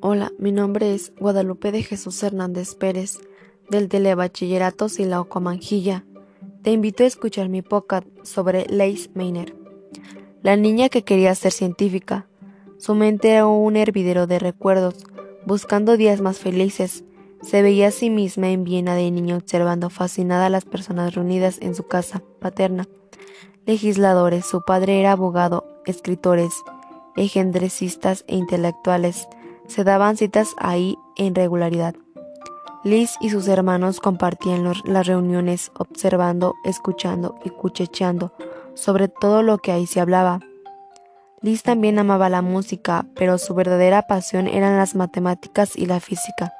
Hola, mi nombre es Guadalupe de Jesús Hernández Pérez, del Telebachillerato Silao Comanjilla. Te invito a escuchar mi podcast sobre Lace Meiner, la niña que quería ser científica. Su mente era un hervidero de recuerdos, buscando días más felices. Se veía a sí misma en Viena de niño observando fascinada a las personas reunidas en su casa paterna. Legisladores, su padre era abogado, escritores, egendrecistas e intelectuales se daban citas ahí en regularidad. Liz y sus hermanos compartían las reuniones observando, escuchando y cuchecheando sobre todo lo que ahí se hablaba. Liz también amaba la música, pero su verdadera pasión eran las matemáticas y la física.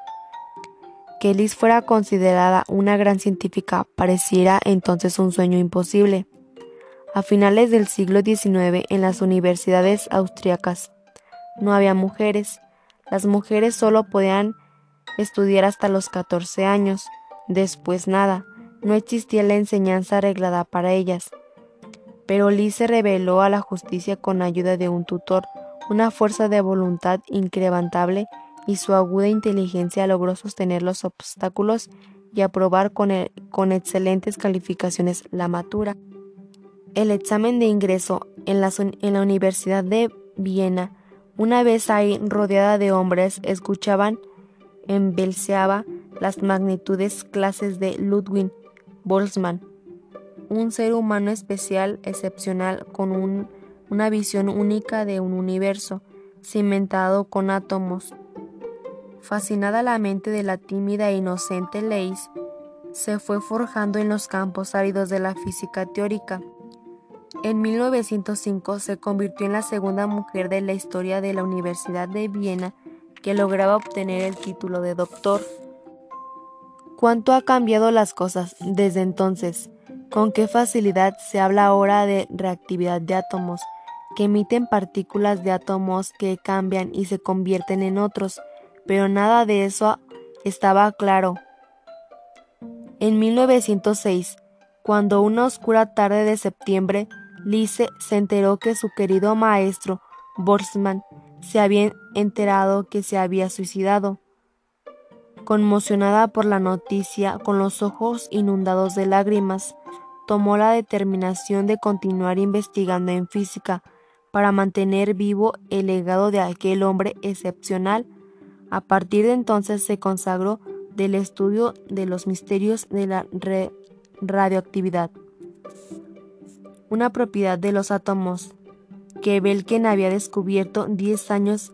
Que Liz fuera considerada una gran científica pareciera entonces un sueño imposible. A finales del siglo XIX en las universidades austriacas no había mujeres las mujeres solo podían estudiar hasta los 14 años, después nada, no existía la enseñanza arreglada para ellas. Pero Liz se reveló a la justicia con ayuda de un tutor, una fuerza de voluntad incrementable y su aguda inteligencia logró sostener los obstáculos y aprobar con, excelentes calificaciones la matura. El examen de ingreso en la Universidad de Viena una vez ahí, rodeada de hombres, escuchaban en las magnitudes clases de Ludwig Boltzmann, un ser humano especial, excepcional, con una visión única de un universo, cimentado con átomos. Fascinada la mente de la tímida e inocente Leis, se fue forjando en los campos áridos de la física teórica. En 1905 se convirtió en la segunda mujer de la historia de la Universidad de Viena que lograba obtener el título de doctor. ¿Cuánto ha cambiado las cosas desde entonces? ¿Con qué facilidad se habla ahora de reactividad de átomos, que emiten partículas de átomos que cambian y se convierten en otros? Pero nada de eso estaba claro. En 1906, cuando una oscura tarde de septiembre Lise se enteró que su querido maestro, Borsman, se había enterado que se había suicidado. Conmocionada por la noticia, con los ojos inundados de lágrimas, tomó la determinación de continuar investigando en física para mantener vivo el legado de aquel hombre excepcional. A partir de entonces se consagró del estudio de los misterios de la radioactividad una propiedad de los átomos que Belkin había descubierto 10 años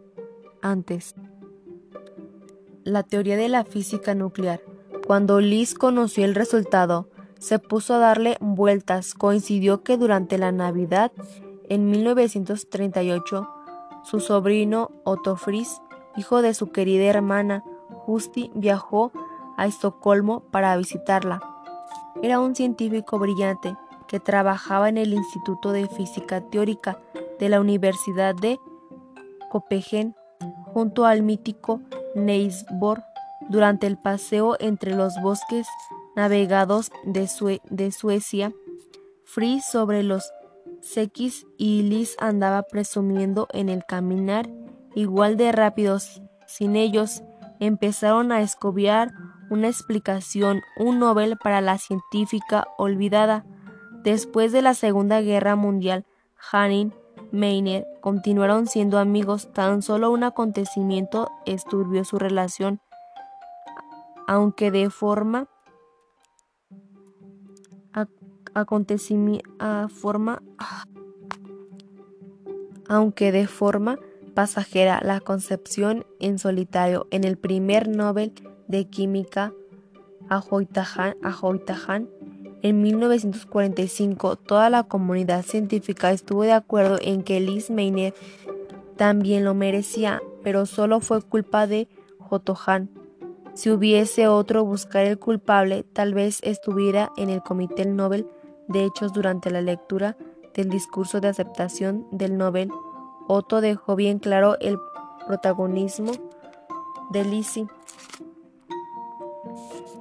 antes. La teoría de la física nuclear. Cuando Liz conoció el resultado, se puso a darle vueltas. Coincidió que durante la Navidad, en 1938, su sobrino Otto Fries, hijo de su querida hermana Justi, viajó a Estocolmo para visitarla. Era un científico brillante, que trabajaba en el Instituto de Física Teórica de la Universidad de Copenhague junto al mítico Neisborg durante el paseo entre los bosques navegados de, de Suecia. Free sobre los sequis y Liz andaba presumiendo en el caminar igual de rápidos. Sin ellos, empezaron a escobiar una explicación, un Nobel para la científica olvidada, Después de la Segunda Guerra Mundial, Hanin Meiner continuaron siendo amigos, tan solo un acontecimiento esturbió su relación, aunque de forma forma aunque de forma pasajera la concepción en solitario. En el primer Nobel de Química a Hoytahan en 1945, toda la comunidad científica estuvo de acuerdo en que Liz Meiner también lo merecía, pero solo fue culpa de Jotohan. Si hubiese otro buscar el culpable, tal vez estuviera en el Comité Nobel. De hechos, durante la lectura del discurso de aceptación del Nobel, Otto dejó bien claro el protagonismo de Lizzie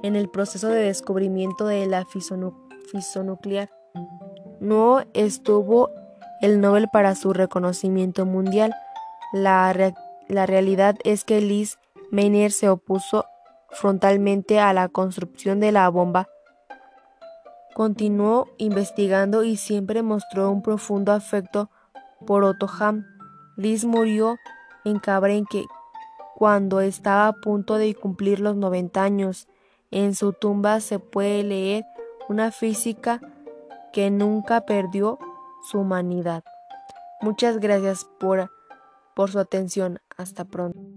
en el proceso de descubrimiento de la fisonuclear. No estuvo el Nobel para su reconocimiento mundial. La, realidad es que Liz Meiner se opuso frontalmente a la construcción de la bomba. Continuó investigando y siempre mostró un profundo afecto por Otto Hahn. Liz murió en Cabrenque cuando estaba a punto de cumplir los 90 años. En su tumba se puede leer una física que nunca perdió su humanidad. Muchas gracias por, por su atención. Hasta pronto.